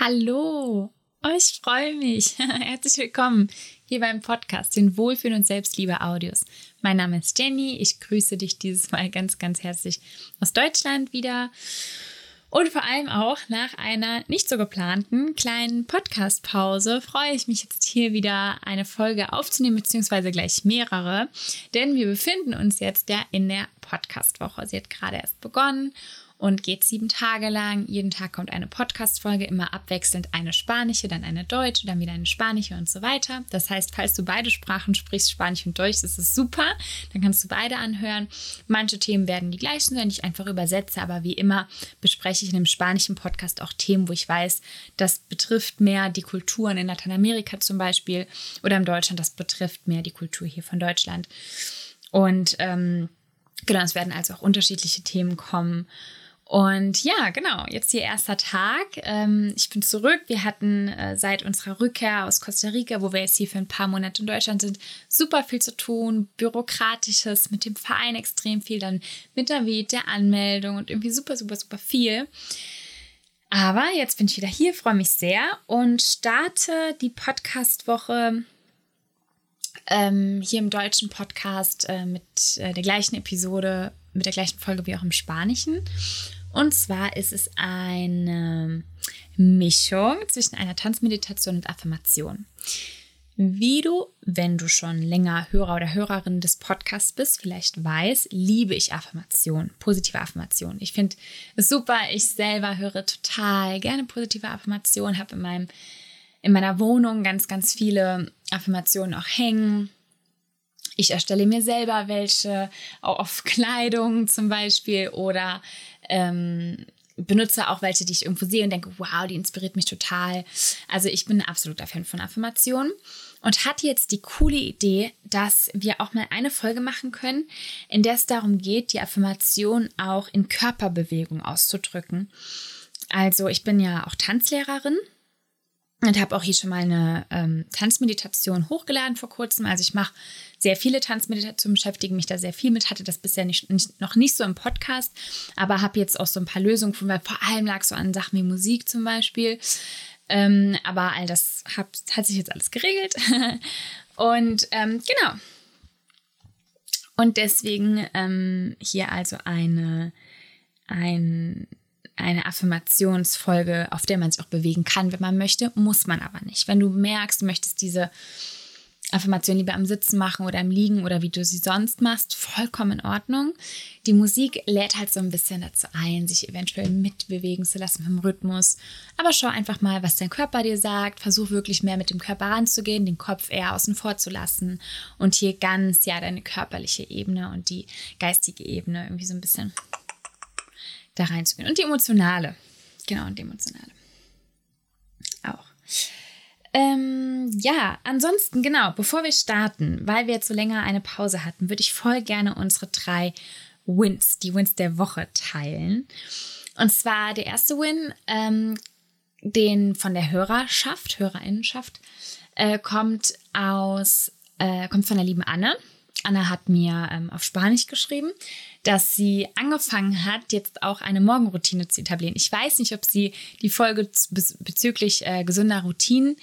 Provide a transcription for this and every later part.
Hallo, oh, ich freue mich. Herzlich willkommen hier beim Podcast, den Wohlfühlen und Selbstliebe Audios. Mein Name ist Jenny. Ich grüße dich dieses Mal ganz, ganz herzlich aus Deutschland wieder. Und vor allem auch nach einer nicht so geplanten kleinen Podcast-Pause freue ich mich jetzt hier wieder eine Folge aufzunehmen, beziehungsweise gleich mehrere. Denn wir befinden uns jetzt ja in der Podcast-Woche. Sie hat gerade erst begonnen und geht sieben Tage lang. Jeden Tag kommt eine Podcast-Folge, immer abwechselnd eine spanische, dann eine deutsche, dann wieder eine spanische und so weiter. Das heißt, falls du beide Sprachen sprichst, Spanisch und Deutsch, das ist super. Dann kannst du beide anhören. Manche Themen werden die gleichen sein, die ich einfach übersetze, aber wie immer bespreche ich in einem spanischen Podcast auch Themen, wo ich weiß, das betrifft mehr die Kulturen in Lateinamerika zum Beispiel oder in Deutschland, das betrifft mehr die Kultur hier von Deutschland. Und ähm, genau, es werden also auch unterschiedliche Themen kommen. Und ja, genau, jetzt hier erster Tag. Ähm, ich bin zurück. Wir hatten äh, seit unserer Rückkehr aus Costa Rica, wo wir jetzt hier für ein paar Monate in Deutschland sind, super viel zu tun. Bürokratisches, mit dem Verein extrem viel, dann mit der David, der Anmeldung und irgendwie super, super, super viel. Aber jetzt bin ich wieder hier, freue mich sehr und starte die Podcast-Woche ähm, hier im deutschen Podcast äh, mit äh, der gleichen Episode, mit der gleichen Folge wie auch im Spanischen. Und zwar ist es eine Mischung zwischen einer Tanzmeditation und Affirmation. Wie du, wenn du schon länger Hörer oder Hörerin des Podcasts bist, vielleicht weißt, liebe ich Affirmation, positive Affirmation. Ich finde es super. Ich selber höre total gerne positive Affirmation, habe in in meiner Wohnung ganz, ganz viele Affirmationen auch hängen. Ich erstelle mir selber welche, auch auf Kleidung zum Beispiel oder ähm, benutze auch welche, die ich irgendwo sehe und denke, wow, die inspiriert mich total. Also ich bin ein absoluter Fan von Affirmationen und hatte jetzt die coole Idee, dass wir auch mal eine Folge machen können, in der es darum geht, die Affirmation auch in Körperbewegung auszudrücken. Also ich bin ja auch Tanzlehrerin und habe auch hier schon mal eine ähm, Tanzmeditation hochgeladen vor kurzem. Also ich mache sehr viele Tanzmeditationen, beschäftige mich da sehr viel mit, hatte das bisher nicht, nicht, noch nicht so im Podcast, aber habe jetzt auch so ein paar Lösungen gefunden, weil vor allem lag so an Sachen wie Musik zum Beispiel. Ähm, aber all das hat, hat sich jetzt alles geregelt. Und ähm, genau. Und deswegen ähm, hier also eine, ein eine Affirmationsfolge, auf der man sich auch bewegen kann, wenn man möchte, muss man aber nicht. Wenn du merkst, du möchtest diese Affirmation lieber am Sitzen machen oder im Liegen oder wie du sie sonst machst, vollkommen in Ordnung. Die Musik lädt halt so ein bisschen dazu ein, sich eventuell mitbewegen zu lassen vom Rhythmus. Aber schau einfach mal, was dein Körper dir sagt. Versuch wirklich mehr mit dem Körper ranzugehen, den Kopf eher außen vor zu lassen und hier ganz, ja, deine körperliche Ebene und die geistige Ebene irgendwie so ein bisschen da reinzugehen. Und die emotionale. Genau, und die emotionale. Auch. Ähm, ja, ansonsten, genau, bevor wir starten, weil wir jetzt so länger eine Pause hatten, würde ich voll gerne unsere drei Wins, die Wins der Woche teilen. Und zwar der erste Win, ähm, den von der Hörerschaft, Hörerinnenschaft, äh, kommt aus, äh, kommt von der lieben Anne. Anna hat mir ähm, auf Spanisch geschrieben, dass sie angefangen hat, jetzt auch eine Morgenroutine zu etablieren. Ich weiß nicht, ob sie die Folge bezüglich äh, gesunder Routinen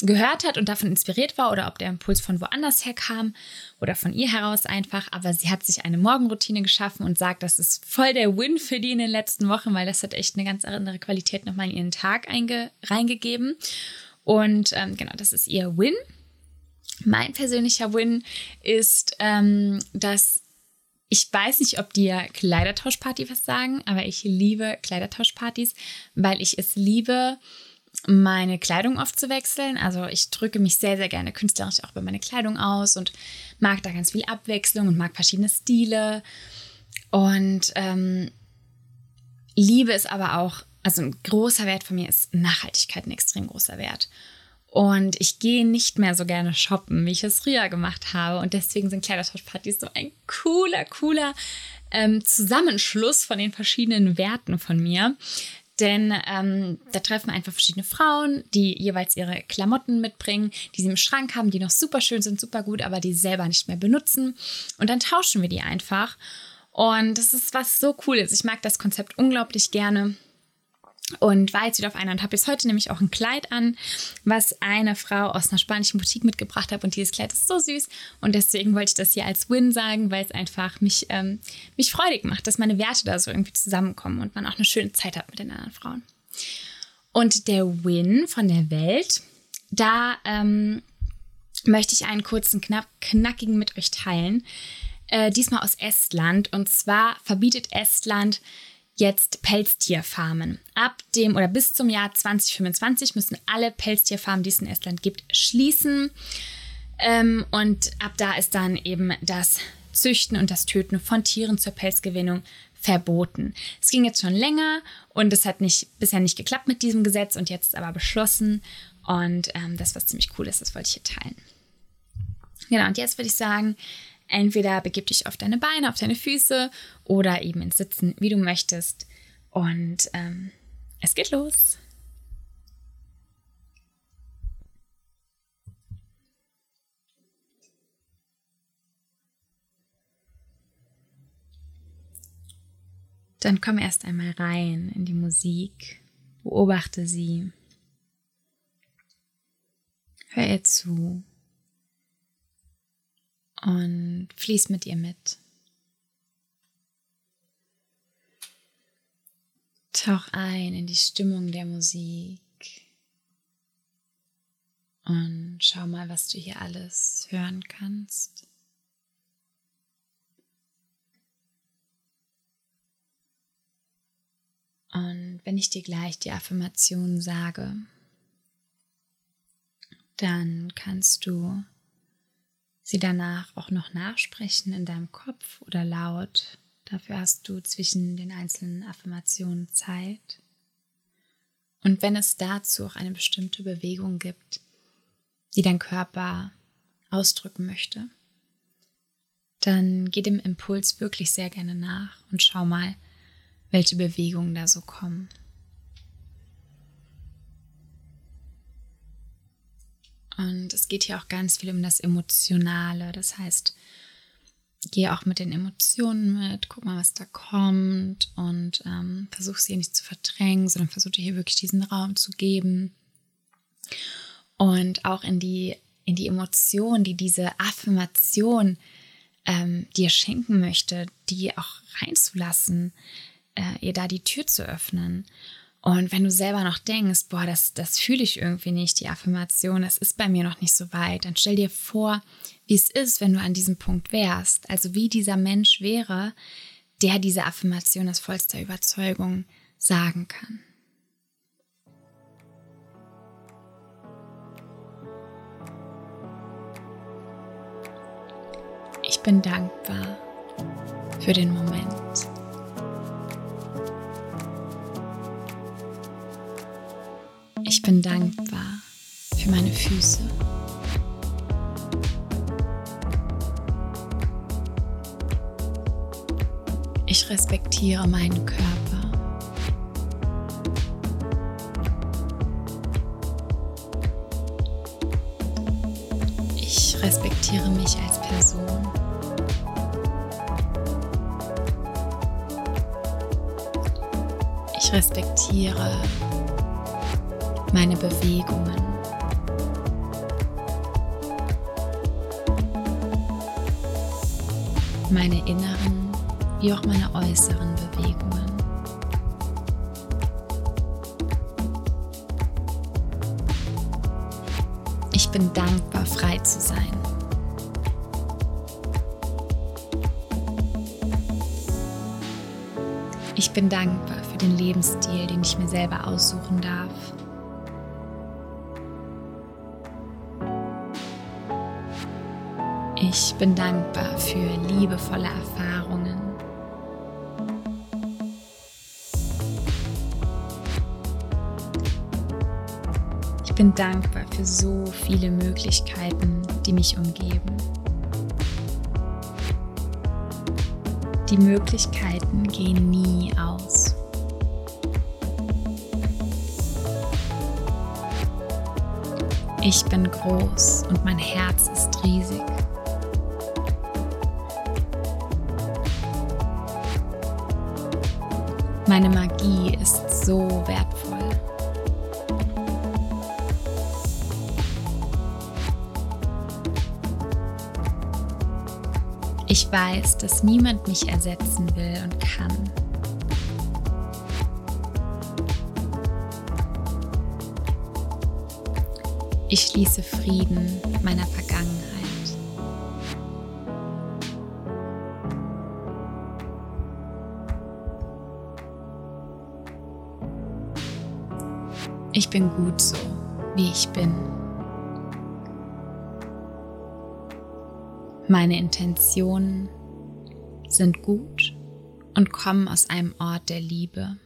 gehört hat und davon inspiriert war oder ob der Impuls von woanders her kam oder von ihr heraus einfach. Aber sie hat sich eine Morgenroutine geschaffen und sagt, das ist voll der Win für die in den letzten Wochen, weil das hat echt eine ganz andere Qualität nochmal in ihren Tag reingegeben. Und ähm, genau, das ist ihr Win. Mein persönlicher Win ist, ähm, dass ich weiß nicht, ob dir Kleidertauschparty was sagen, aber ich liebe Kleidertauschpartys, weil ich es liebe, meine Kleidung oft zu wechseln. Also ich drücke mich sehr, sehr gerne künstlerisch auch bei meiner Kleidung aus und mag da ganz viel Abwechslung und mag verschiedene Stile. Und ähm, liebe es aber auch, also ein großer Wert von mir ist Nachhaltigkeit, ein extrem großer Wert. Und ich gehe nicht mehr so gerne shoppen, wie ich es früher gemacht habe. Und deswegen sind Kleidertauschpartys so ein cooler, cooler ähm, Zusammenschluss von den verschiedenen Werten von mir. Denn ähm, da treffen einfach verschiedene Frauen, die jeweils ihre Klamotten mitbringen, die sie im Schrank haben, die noch super schön sind, super gut, aber die selber nicht mehr benutzen. Und dann tauschen wir die einfach. Und das ist was so cool ist. Ich mag das Konzept unglaublich gerne. Und war jetzt wieder auf einer und habe jetzt heute nämlich auch ein Kleid an, was eine Frau aus einer spanischen Boutique mitgebracht hat und dieses Kleid ist so süß und deswegen wollte ich das hier als Win sagen, weil es einfach mich, ähm, mich freudig macht, dass meine Werte da so irgendwie zusammenkommen und man auch eine schöne Zeit hat mit den anderen Frauen. Und der Win von der Welt, da ähm, möchte ich einen kurzen, knapp, knackigen mit euch teilen. Äh, diesmal aus Estland und zwar verbietet Estland jetzt Pelztierfarmen. Ab dem oder bis zum Jahr 2025 müssen alle Pelztierfarmen, die es in Estland gibt, schließen. Ähm, und ab da ist dann eben das Züchten und das Töten von Tieren zur Pelzgewinnung verboten. Es ging jetzt schon länger und es hat nicht, bisher nicht geklappt mit diesem Gesetz und jetzt ist aber beschlossen. Und ähm, das, was ziemlich cool ist, das wollte ich hier teilen. Genau, und jetzt würde ich sagen, Entweder begib dich auf deine Beine, auf deine Füße oder eben ins Sitzen, wie du möchtest. Und ähm, es geht los. Dann komm erst einmal rein in die Musik, beobachte sie, hör ihr zu und fließ mit ihr mit. Tauch ein in die Stimmung der Musik und schau mal, was du hier alles hören kannst. Und wenn ich dir gleich die Affirmation sage, dann kannst du sie danach auch noch nachsprechen in deinem Kopf oder laut. Dafür hast du zwischen den einzelnen Affirmationen Zeit. Und wenn es dazu auch eine bestimmte Bewegung gibt, die dein Körper ausdrücken möchte, dann geh dem Impuls wirklich sehr gerne nach und schau mal, welche Bewegungen da so kommen. Und es geht hier auch ganz viel um das Emotionale. Das heißt, geh auch mit den Emotionen mit, guck mal, was da kommt und ähm, versuch sie nicht zu verdrängen, sondern versuch dir hier wirklich diesen Raum zu geben. Und auch in die, in die Emotion, die diese Affirmation ähm, dir schenken möchte, die auch reinzulassen, äh, ihr da die Tür zu öffnen. Und wenn du selber noch denkst, boah, das, das fühle ich irgendwie nicht, die Affirmation, das ist bei mir noch nicht so weit, dann stell dir vor, wie es ist, wenn du an diesem Punkt wärst. Also wie dieser Mensch wäre, der diese Affirmation aus vollster Überzeugung sagen kann. Ich bin dankbar für den Moment. Bin dankbar für meine Füße. Ich respektiere meinen Körper. Ich respektiere mich als Person. Ich respektiere meine Bewegungen. Meine inneren wie auch meine äußeren Bewegungen. Ich bin dankbar, frei zu sein. Ich bin dankbar für den Lebensstil, den ich mir selber aussuchen darf. Ich bin dankbar für liebevolle Erfahrungen. Ich bin dankbar für so viele Möglichkeiten, die mich umgeben. Die Möglichkeiten gehen nie aus. Ich bin groß und mein Herz ist riesig. Meine Magie ist so wertvoll. Ich weiß, dass niemand mich ersetzen will und kann. Ich schließe Frieden meiner Vergangenheit. Ich bin gut so, wie ich bin. Meine Intentionen sind gut und kommen aus einem Ort der Liebe.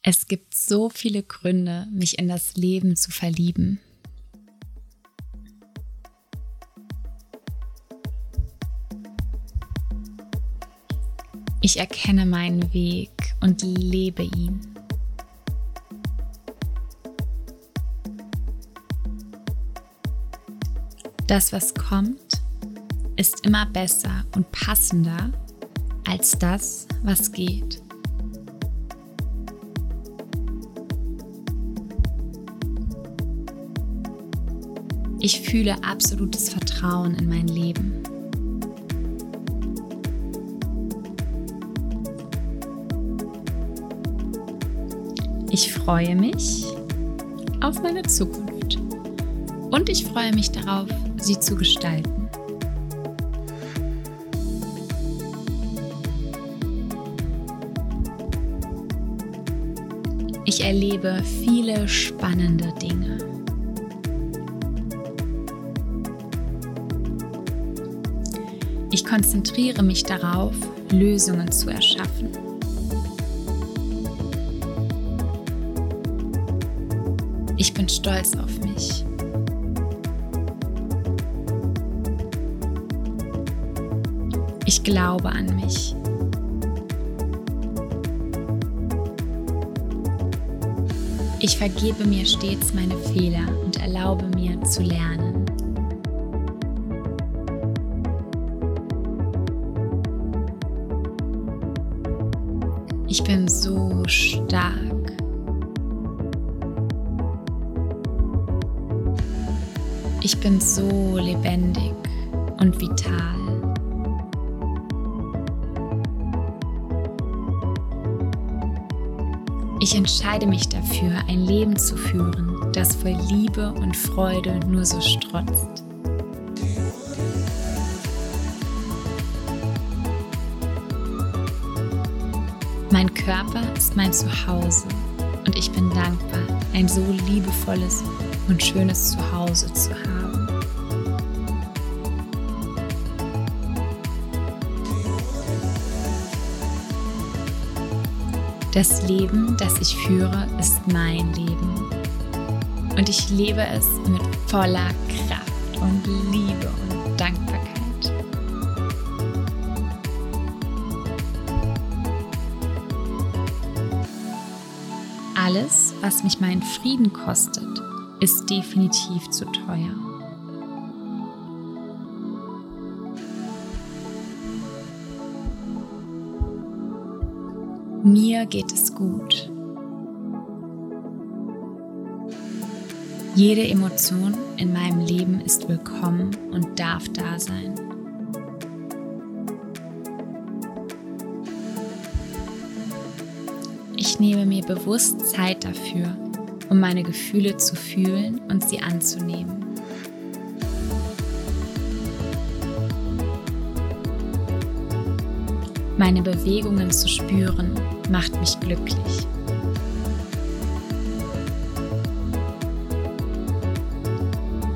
Es gibt so viele Gründe, mich in das Leben zu verlieben. Ich erkenne meinen Weg und lebe ihn. Das, was kommt, ist immer besser und passender als das, was geht. Ich fühle absolutes Vertrauen in mein Leben. Ich freue mich auf meine Zukunft und ich freue mich darauf, sie zu gestalten. Ich erlebe viele spannende Dinge. Ich konzentriere mich darauf, Lösungen zu erschaffen. Bin stolz auf mich. Ich glaube an mich. Ich vergebe mir stets meine Fehler und erlaube mir zu lernen. Ich bin so stark. Ich bin so lebendig und vital. Ich entscheide mich dafür, ein Leben zu führen, das voll Liebe und Freude nur so strotzt. Mein Körper ist mein Zuhause und ich bin dankbar, ein so liebevolles und schönes Zuhause zu haben. Das Leben, das ich führe, ist mein Leben. Und ich lebe es mit voller Kraft und Liebe und Dankbarkeit. Alles, was mich meinen Frieden kostet, ist definitiv zu teuer. Mir geht es gut. Jede Emotion in meinem Leben ist willkommen und darf da sein. Ich nehme mir bewusst Zeit dafür, um meine Gefühle zu fühlen und sie anzunehmen. Meine Bewegungen zu spüren macht mich glücklich.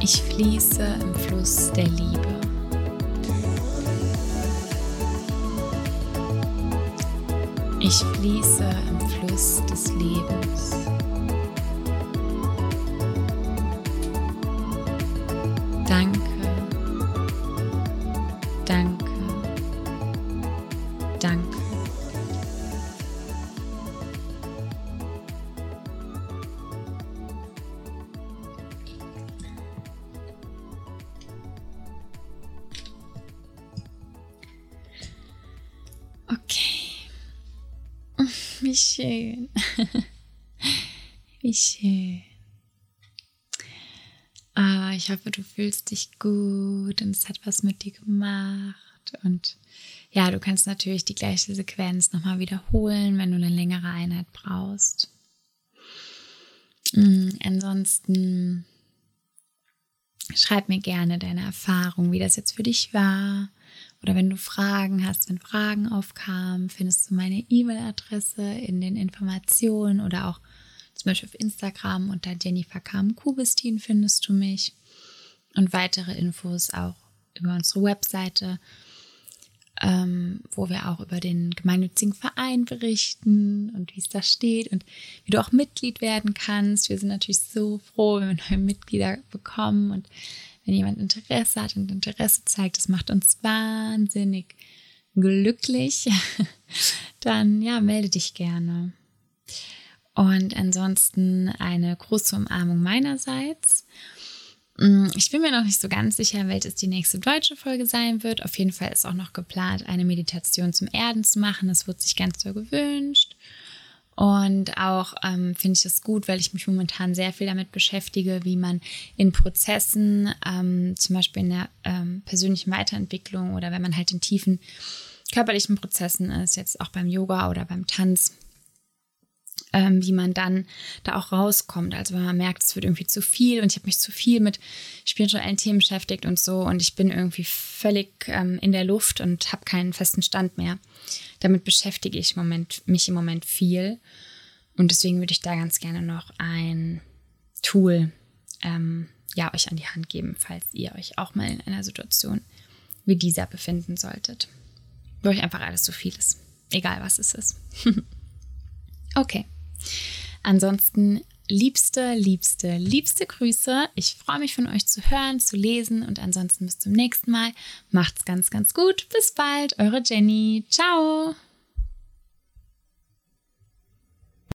Ich fließe im Fluss der Liebe. Ich fließe im Fluss des Lebens. Wie schön. Wie schön. Ah, ich hoffe, du fühlst dich gut und es hat was mit dir gemacht. Und ja, du kannst natürlich die gleiche Sequenz nochmal wiederholen, wenn du eine längere Einheit brauchst. Mhm, ansonsten schreib mir gerne deine Erfahrung, wie das jetzt für dich war. Oder wenn du Fragen hast, wenn Fragen aufkamen, findest du meine E-Mail-Adresse in den Informationen oder auch zum Beispiel auf Instagram unter Jennifer Kam Kubistin findest du mich. Und weitere Infos auch über unsere Webseite ähm, wo wir auch über den gemeinnützigen Verein berichten und wie es da steht und wie du auch Mitglied werden kannst. Wir sind natürlich so froh, wenn wir neue Mitglieder bekommen und wenn jemand Interesse hat und Interesse zeigt, das macht uns wahnsinnig glücklich, dann ja, melde dich gerne. Und ansonsten eine große Umarmung meinerseits. Mm, ich bin mir noch nicht so ganz sicher, welches die nächste deutsche Folge sein wird. Auf jeden Fall ist auch noch geplant, eine Meditation zum Erden zu machen. Das wird sich ganz so gewünscht. Und auch ähm, finde ich es gut, weil ich mich momentan sehr viel damit beschäftige, wie man in Prozessen, ähm, zum Beispiel in der ähm, persönlichen Weiterentwicklung oder wenn man halt in tiefen körperlichen Prozessen ist, jetzt auch beim Yoga oder beim Tanz, ähm, wie man dann da auch rauskommt. Also wenn man merkt, es wird irgendwie zu viel und ich habe mich zu viel mit spirituellen Themen beschäftigt und so und ich bin irgendwie völlig ähm, in der Luft und habe keinen festen Stand mehr. Damit beschäftige ich Moment, mich im Moment viel und deswegen würde ich da ganz gerne noch ein Tool ähm, ja, euch an die Hand geben, falls ihr euch auch mal in einer Situation wie dieser befinden solltet. Wo euch einfach alles zu viel ist. Egal was es ist. okay. Ansonsten liebste, liebste, liebste Grüße. Ich freue mich von euch zu hören, zu lesen und ansonsten bis zum nächsten Mal. Macht's ganz, ganz gut. Bis bald, eure Jenny. Ciao.